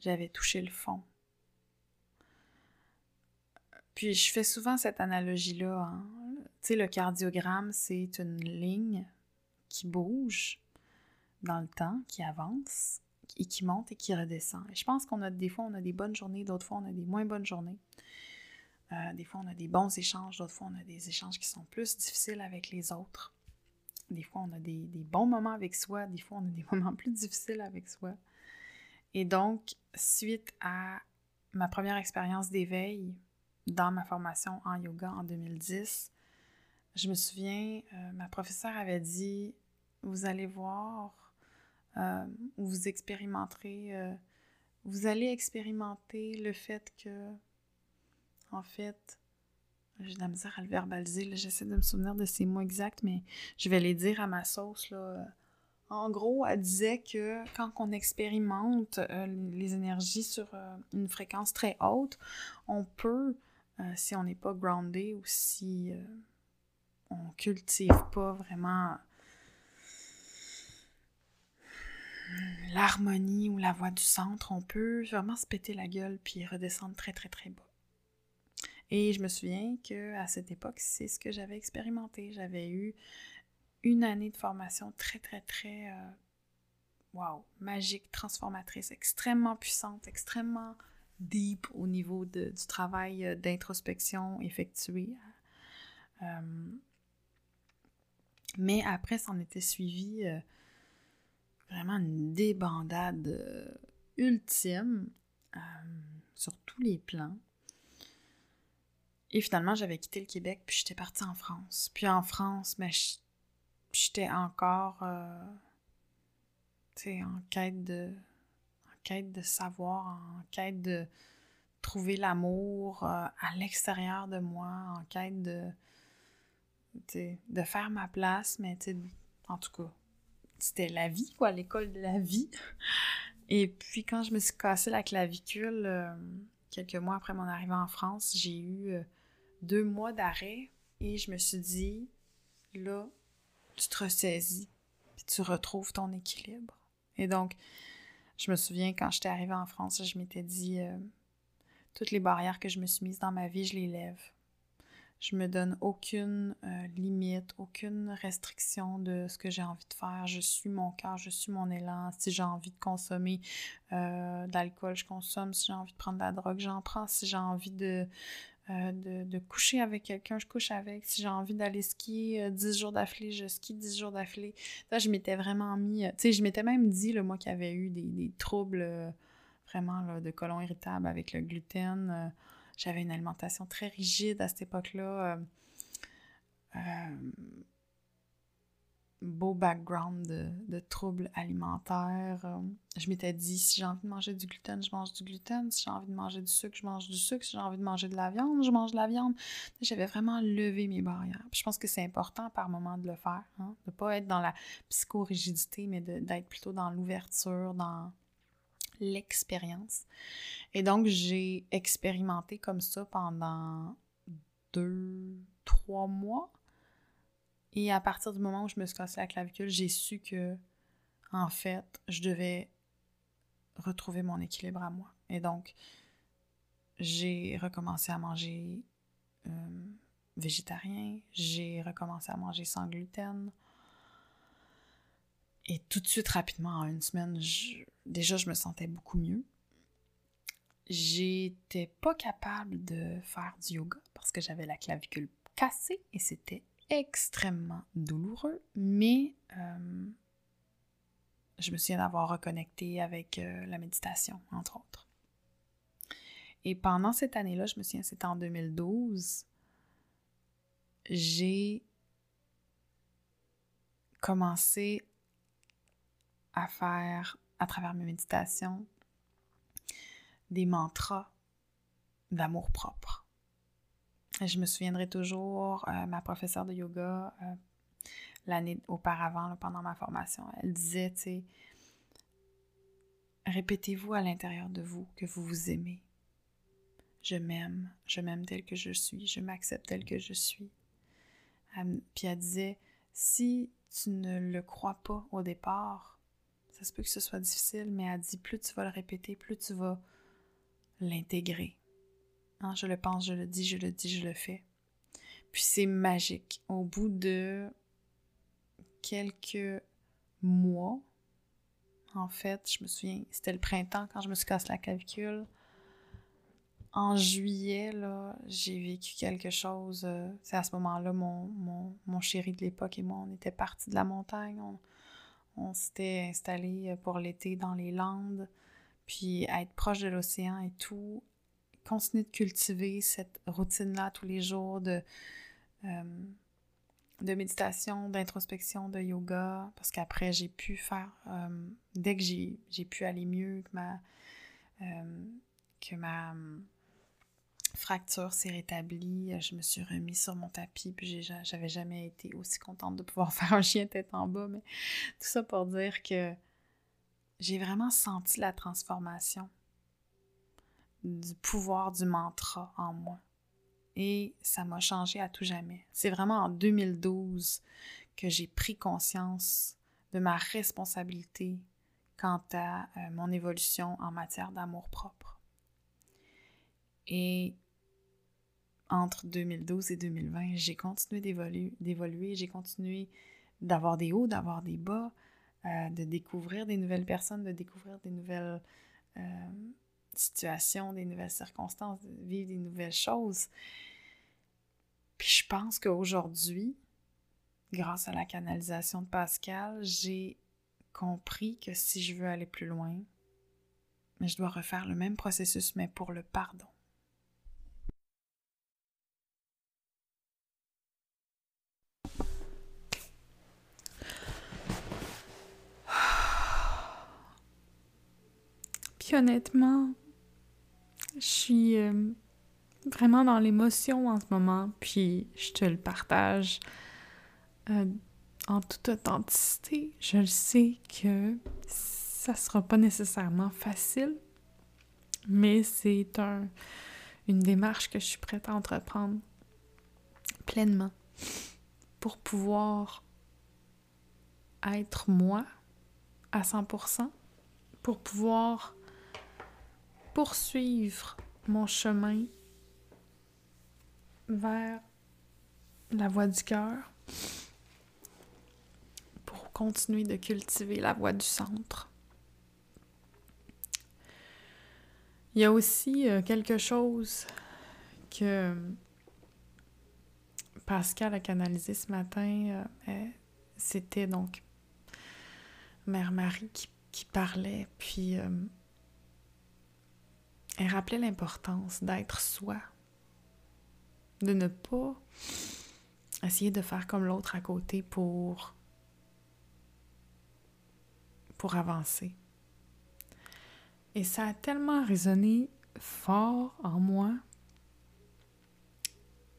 j'avais touché le fond. Puis je fais souvent cette analogie-là. Hein. Tu sais, le cardiogramme, c'est une ligne qui bouge dans le temps, qui avance et qui monte et qui redescend. je pense qu'on a des fois, on a des bonnes journées, d'autres fois, on a des moins bonnes journées. Euh, des fois, on a des bons échanges, d'autres fois, on a des échanges qui sont plus difficiles avec les autres. Des fois, on a des, des, bons moments avec soi, des fois, on a des moments plus difficiles avec soi. Et donc, suite à ma première expérience d'éveil dans ma formation en yoga en 2010, je me souviens, euh, ma professeure avait dit, vous allez voir euh, vous expérimenterez, euh, vous allez expérimenter le fait que, en fait, j'ai de la misère à le verbaliser, j'essaie de me souvenir de ces mots exacts, mais je vais les dire à ma sauce, là. En gros, elle disait que quand on expérimente euh, les énergies sur une fréquence très haute, on peut, si on n'est pas groundé ou si on cultive pas vraiment l'harmonie ou la voix du centre, on peut vraiment se péter la gueule puis redescendre très très très bas. Et je me souviens que à cette époque, c'est ce que j'avais expérimenté. J'avais eu une année de formation très très très euh, wow, magique, transformatrice, extrêmement puissante, extrêmement deep au niveau du travail euh, d'introspection effectué. Euh, mais après, ça en était suivi vraiment une débandade euh, ultime euh, sur tous les plans. Et finalement, j'avais quitté le Québec, puis j'étais partie en France. Puis en France, mais j'étais encore euh, en quête de en quête de savoir, en quête de, trouver l'amour à l'extérieur de moi, en quête de, de faire ma place, mais en tout cas, c'était la vie, quoi, l'école de la vie. Et puis quand je me suis cassé la clavicule, euh, quelques mois après mon arrivée en France, j'ai eu euh, deux mois d'arrêt et je me suis dit, là, tu te ressaisis, puis tu retrouves ton équilibre. Et donc, je me souviens quand j'étais arrivée en France, je m'étais dit, euh, toutes les barrières que je me suis mises dans ma vie, je les lève. Je me donne aucune euh, limite, aucune restriction de ce que j'ai envie de faire. Je suis mon cœur, je suis mon élan. Si j'ai envie de consommer euh, d'alcool, je consomme. Si j'ai envie de prendre de la drogue, j'en prends. Si j'ai envie de, euh, de, coucher avec quelqu'un, je couche avec. Si j'ai envie d'aller skier 10 jours d'affilée, je skie 10 jours d'affilée. Je m'étais vraiment mis... tu sais, je m'étais même dit, le moi qui avait eu des, des troubles vraiment là, de colon irritable avec le gluten j'avais une alimentation très rigide à cette époque-là. Euh, euh, beau background de, troubles alimentaires. Euh, je m'étais dit, si j'ai envie de manger du gluten, je mange du gluten. Si j'ai envie de manger du sucre, je mange du sucre. Si j'ai envie de manger de la viande, je mange de la viande. J'avais vraiment levé mes barrières. je pense que c'est important par moment de le faire, hein, de ne pas être dans la psychorigidité, mais d'être plutôt dans l'ouverture, dans l'expérience. Et donc, j'ai expérimenté comme ça pendant deux, trois mois. Et à partir du moment où je me suis cassé la clavicule, j'ai su que, en fait, je devais retrouver mon équilibre à moi. Et donc, j'ai recommencé à manger euh, végétarien, j'ai recommencé à manger sans gluten, et tout de suite, rapidement, en une semaine, déjà, je me sentais beaucoup mieux. J'étais pas capable de faire du yoga parce que j'avais la clavicule cassée et c'était extrêmement douloureux, mais euh, je me souviens d'avoir reconnecté avec euh, la méditation, entre autres. Et pendant cette année-là, je me souviens, c'était en 2012, j'ai commencé à faire à travers mes méditations des mantras d'amour propre. Je me souviendrai toujours, euh, ma professeure de yoga, euh, l'année auparavant, pendant ma formation, elle disait, tu sais, répétez-vous à l'intérieur de vous que vous vous aimez. Je m'aime, je m'aime tel que je suis, je m'accepte tel que je suis. puis elle disait, si tu ne le crois pas au départ, ça se peut que ce soit difficile, mais elle dit plus tu vas le répéter, plus tu vas l'intégrer. Hein, je le pense, je le dis, je le dis, je le fais. Puis c'est magique. Au bout de quelques mois, en fait, je me souviens, c'était le printemps quand je me suis cassé la clavicule. En juillet, là, j'ai vécu quelque chose. Euh, c'est à ce moment-là, mon, mon, chéri de l'époque et moi, on était partis de la montagne. On s'était installé euh, pour l'été dans les Landes, puis être proche de l'océan et tout. Continuer de cultiver cette routine-là tous les jours de, euh, de méditation, d'introspection, de yoga, parce qu'après, j'ai pu faire, euh, dès que j'ai pu aller mieux, que ma, que ma fracture s'est rétablie, je me suis remis sur mon tapis, puis j'avais jamais été aussi contente de pouvoir faire un chien tête en bas, mais tout ça pour dire que j'ai vraiment senti la transformation du pouvoir du mantra en moi. Et ça m'a changé à tout jamais. C'est vraiment en 2012 que j'ai pris conscience de ma responsabilité quant à euh, mon évolution en matière d'amour propre. Et entre 2012 et 2020, j'ai continué d'évoluer, j'ai continué d'avoir des hauts, d'avoir des bas, euh, de découvrir des nouvelles personnes, de découvrir des nouvelles euh, situations, des nouvelles circonstances, de vivre des nouvelles choses. Puis je pense qu'aujourd'hui, grâce à la canalisation de Pascal, j'ai compris que si je veux aller plus loin, je dois refaire le même processus, mais pour le pardon. Honnêtement, Je suis euh, vraiment dans l'émotion en ce moment, puis je te le partage euh, en toute authenticité. Je le sais que ça sera pas nécessairement facile, mais c'est un, une démarche que je suis prête à entreprendre pleinement pour pouvoir être moi à 100%, pour pouvoir poursuivre mon chemin vers la voie du cœur, pour continuer de cultiver la voie du centre. Il y a aussi euh, quelque chose que Pascal a canalisé ce matin. Euh, c'était donc Mère Marie qui, parlait, puis euh, elle rappelait l'importance d'être soi, de ne pas essayer de faire comme l'autre à côté pour pour avancer. Et ça a tellement résonné fort en moi.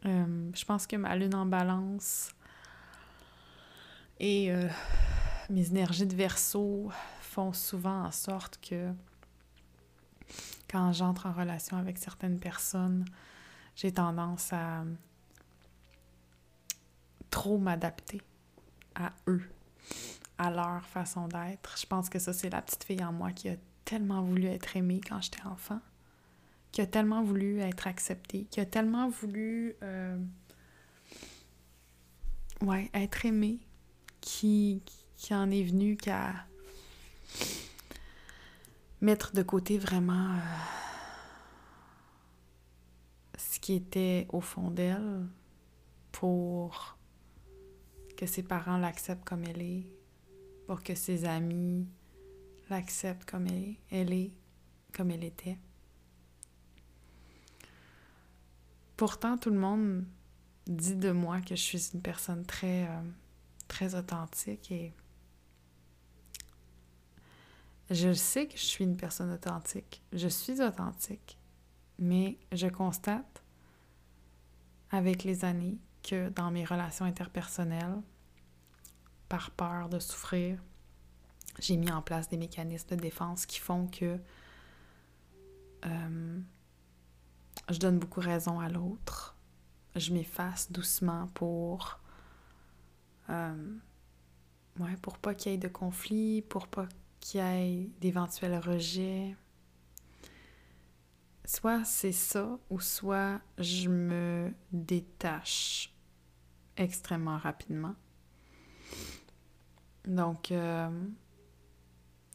Euh, je pense que ma lune en balance et euh, mes énergies de verso font souvent en sorte que quand j'entre en relation avec certaines personnes, j'ai tendance à trop m'adapter à eux, à leur façon d'être. Je pense que ça, c'est la petite fille en moi qui a tellement voulu être aimée quand j'étais enfant, qui a tellement voulu être acceptée, qui a tellement voulu euh, ouais, être aimée, qui, qui en est venue qu'à mettre de côté vraiment euh, ce qui était au fond d'elle pour que ses parents l'acceptent comme elle est, pour que ses amis l'accepte comme elle est, elle est, comme elle était. Pourtant, tout le monde dit de moi que je suis une personne très, euh, très authentique et je sais que je suis une personne authentique. Je suis authentique, mais je constate avec les années que dans mes relations interpersonnelles, par peur de souffrir, j'ai mis en place des mécanismes de défense qui font que euh, je donne beaucoup raison à l'autre. Je m'efface doucement pour euh, ouais, pour pas qu'il y ait de conflit, pour pas qu'il y ait d'éventuels rejets. Soit c'est ça, ou soit je me détache extrêmement rapidement. Donc, euh,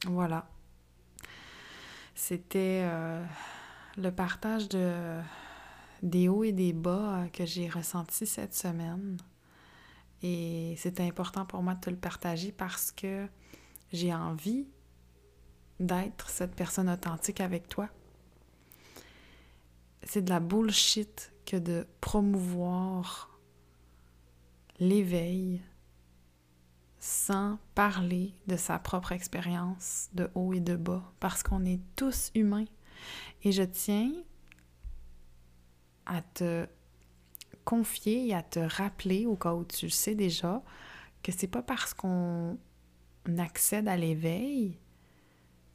voilà. C'était euh, le partage de, des hauts et des bas que j'ai ressenti cette semaine. Et c'est important pour moi de te le partager parce que j'ai envie d'être cette personne authentique avec toi. C'est de la bullshit que de promouvoir l'éveil sans parler de sa propre expérience de haut et de bas, parce qu'on est tous humains. Et je tiens à te confier et à te rappeler, au cas où tu le sais déjà, que c'est pas parce qu'on accède à l'éveil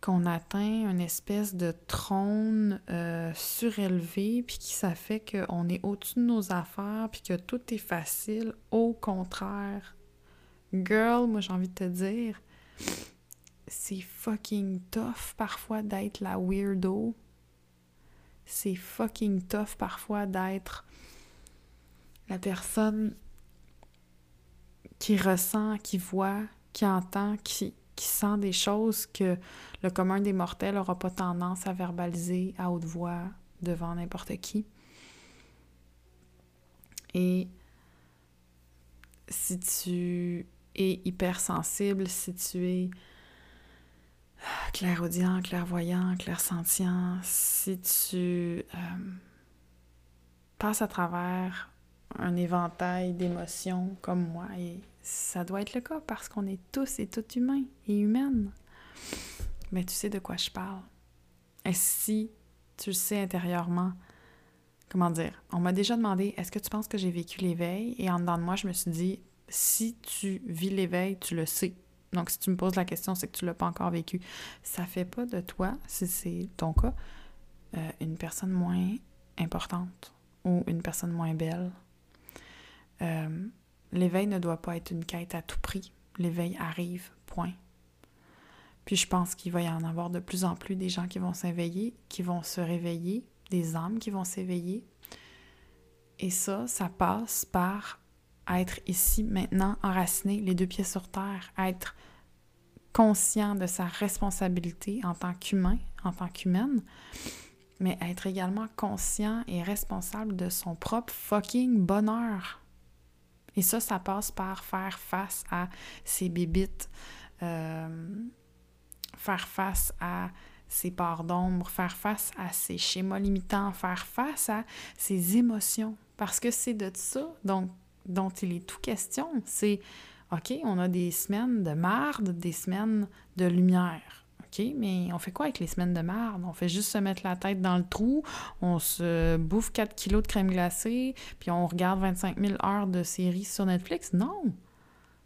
qu'on atteint une espèce de trône euh, surélevé, puis qui ça fait qu'on est au-dessus de nos affaires, puis que tout est facile. Au contraire, Girl, moi j'ai envie de te dire, c'est fucking tough parfois d'être la weirdo. C'est fucking tough parfois d'être la personne qui ressent, qui voit, qui entend, qui, qui sent des choses que le commun des mortels n'aura pas tendance à verbaliser à haute voix devant n'importe qui. Et si tu es hypersensible, si tu es clairaudient, clairvoyant, clairsentient, si tu euh, passes à travers un éventail d'émotions comme moi, et ça doit être le cas parce qu'on est tous et toutes humains et humaines. Mais tu sais de quoi je parle. Et si Tu le sais intérieurement. Comment dire? On m'a déjà demandé est-ce que tu penses que j'ai vécu l'éveil? Et en dedans de moi, je me suis dit si tu vis l'éveil, tu le sais. Donc, si tu me poses la question, c'est que tu l'as pas encore vécu. Ça fait pas de toi, si c'est ton cas, euh, une personne moins importante ou une personne moins belle. Euh, l'éveil ne doit pas être une quête à tout prix. L'éveil arrive, point. Puis je pense qu'il va y en avoir de plus en plus des gens qui vont s'éveiller, qui vont se réveiller, des âmes qui vont s'éveiller. Et ça, ça passe par être ici, maintenant, enraciné, les deux pieds sur terre, être conscient de sa responsabilité en tant qu'humain, en tant qu'humaine, mais être également conscient et responsable de son propre fucking bonheur. Et ça, ça passe par faire face à ses bébites, euh, faire face à ses parts d'ombre, faire face à ses schémas limitants, faire face à ses émotions. Parce que c'est de ça dont il est tout question. C'est, OK, on a des semaines de marde, des semaines de lumière. OK, mais on fait quoi avec les semaines de merde? On fait juste se mettre la tête dans le trou, on se bouffe 4 kilos de crème glacée, puis on regarde 25 000 heures de séries sur Netflix? Non!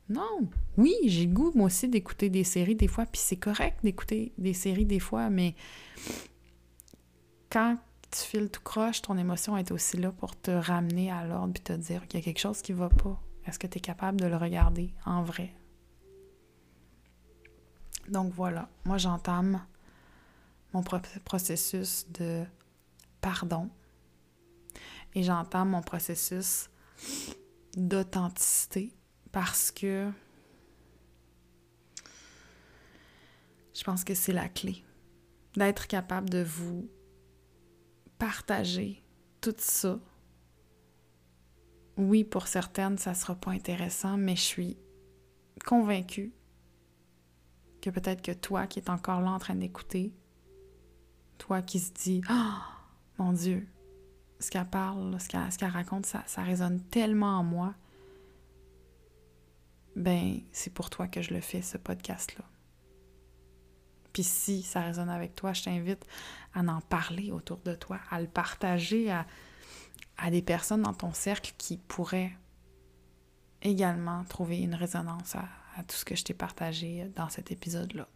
Non! Oui, j'ai goût, moi aussi, d'écouter des séries des fois, puis c'est correct d'écouter des séries des fois, mais quand tu files tout croche, ton émotion est aussi là pour te ramener à l'ordre puis te dire qu'il y a quelque chose qui va pas. Est-ce que tu es capable de le regarder en vrai? Donc voilà, moi j'entame mon processus de pardon et j'entame mon processus d'authenticité parce que je pense que c'est la clé d'être capable de vous partager tout ça. Oui, pour certaines, ça sera pas intéressant, mais je suis convaincue que peut-être que toi qui es encore là en train d'écouter, toi qui se dis Ah, mon Dieu, ce qu'elle parle, ce qu'elle, raconte, ça, ça résonne tellement en moi. Ben, c'est pour toi que je le fais, ce podcast-là. Puis si ça résonne avec toi, je t'invite à en parler autour de toi, à le partager à, à des personnes dans ton cercle qui pourraient également trouver une résonance à, à tout ce que je t'ai partagé dans cet épisode-là.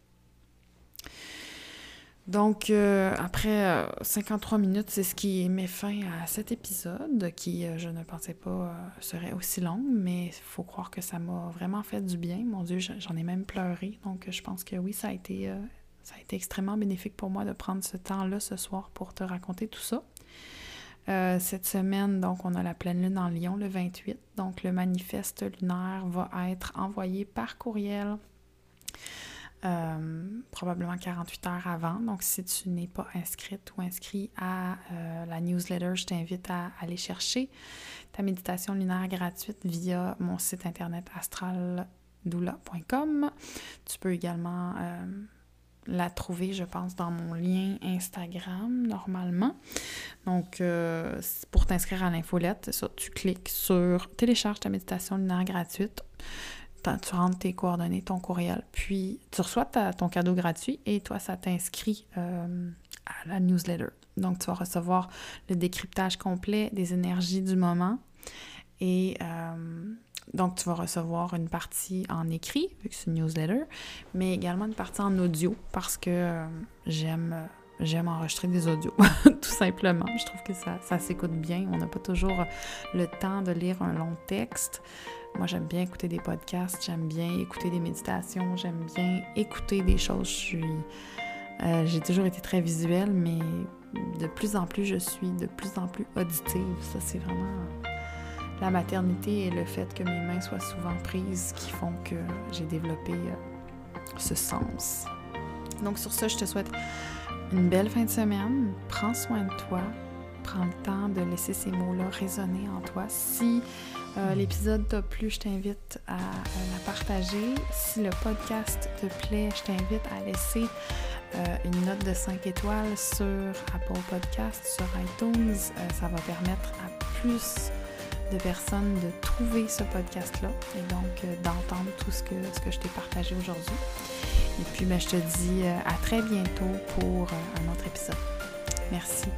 Donc, euh, après 53 euh, minutes, c'est ce qui met fin à cet épisode, qui, euh, je ne pensais pas, serait aussi long, mais il faut croire que ça m'a vraiment fait du bien. Mon Dieu, j'en ai même pleuré. Donc, je pense que oui, ça a été, ça a été extrêmement bénéfique pour moi de prendre ce temps-là ce soir pour te raconter tout ça. Euh, cette semaine, donc, on a la pleine lune en Lyon le 28. Donc, le manifeste lunaire va être envoyé par courriel euh, probablement 48 heures avant. Donc, si tu n'es pas inscrite ou inscrit à euh, la newsletter, je t'invite à aller chercher ta méditation lunaire gratuite via mon site internet astraldoula.com. Tu peux également la trouver, je pense, dans mon lien Instagram normalement. Donc, euh, pour t'inscrire à l'infolette, ça, tu cliques sur télécharge ta méditation lunaire gratuite. Tu rentres tes coordonnées, ton courriel, puis tu reçois ton cadeau gratuit et toi, ça t'inscrit euh, à la newsletter. Donc, tu vas recevoir le décryptage complet des énergies du moment et euh, donc, tu vas recevoir une partie en écrit, vu que c'est une newsletter, mais également une partie en audio parce que euh, j'aime j'aime enregistrer des audios, tout simplement. Je trouve que ça, ça s'écoute bien. On n'a pas toujours le temps de lire un long texte. Moi, j'aime bien écouter des podcasts, j'aime bien écouter des méditations, j'aime bien écouter des choses. Je suis... Euh, j'ai toujours été très visuelle, mais de plus en plus, je suis de plus en plus auditive. Ça, c'est vraiment la maternité et le fait que mes mains soient souvent prises qui font que j'ai développé euh, ce sens. Donc sur ce, je te souhaite une belle fin de semaine. Prends soin de toi. Prends le temps de laisser ces mots-là résonner en toi. Si euh, l'épisode t'a plu, je t'invite à, la partager. Si le podcast te plaît, je t'invite à laisser euh, une note de 5 étoiles sur Apple Podcast, sur iTunes. ça va permettre à plus de personnes de trouver ce podcast-là et donc euh, d'entendre tout ce que, ce que je t'ai partagé aujourd'hui. Et puis, ben, je te dis euh, à très bientôt pour euh, un autre épisode. Merci.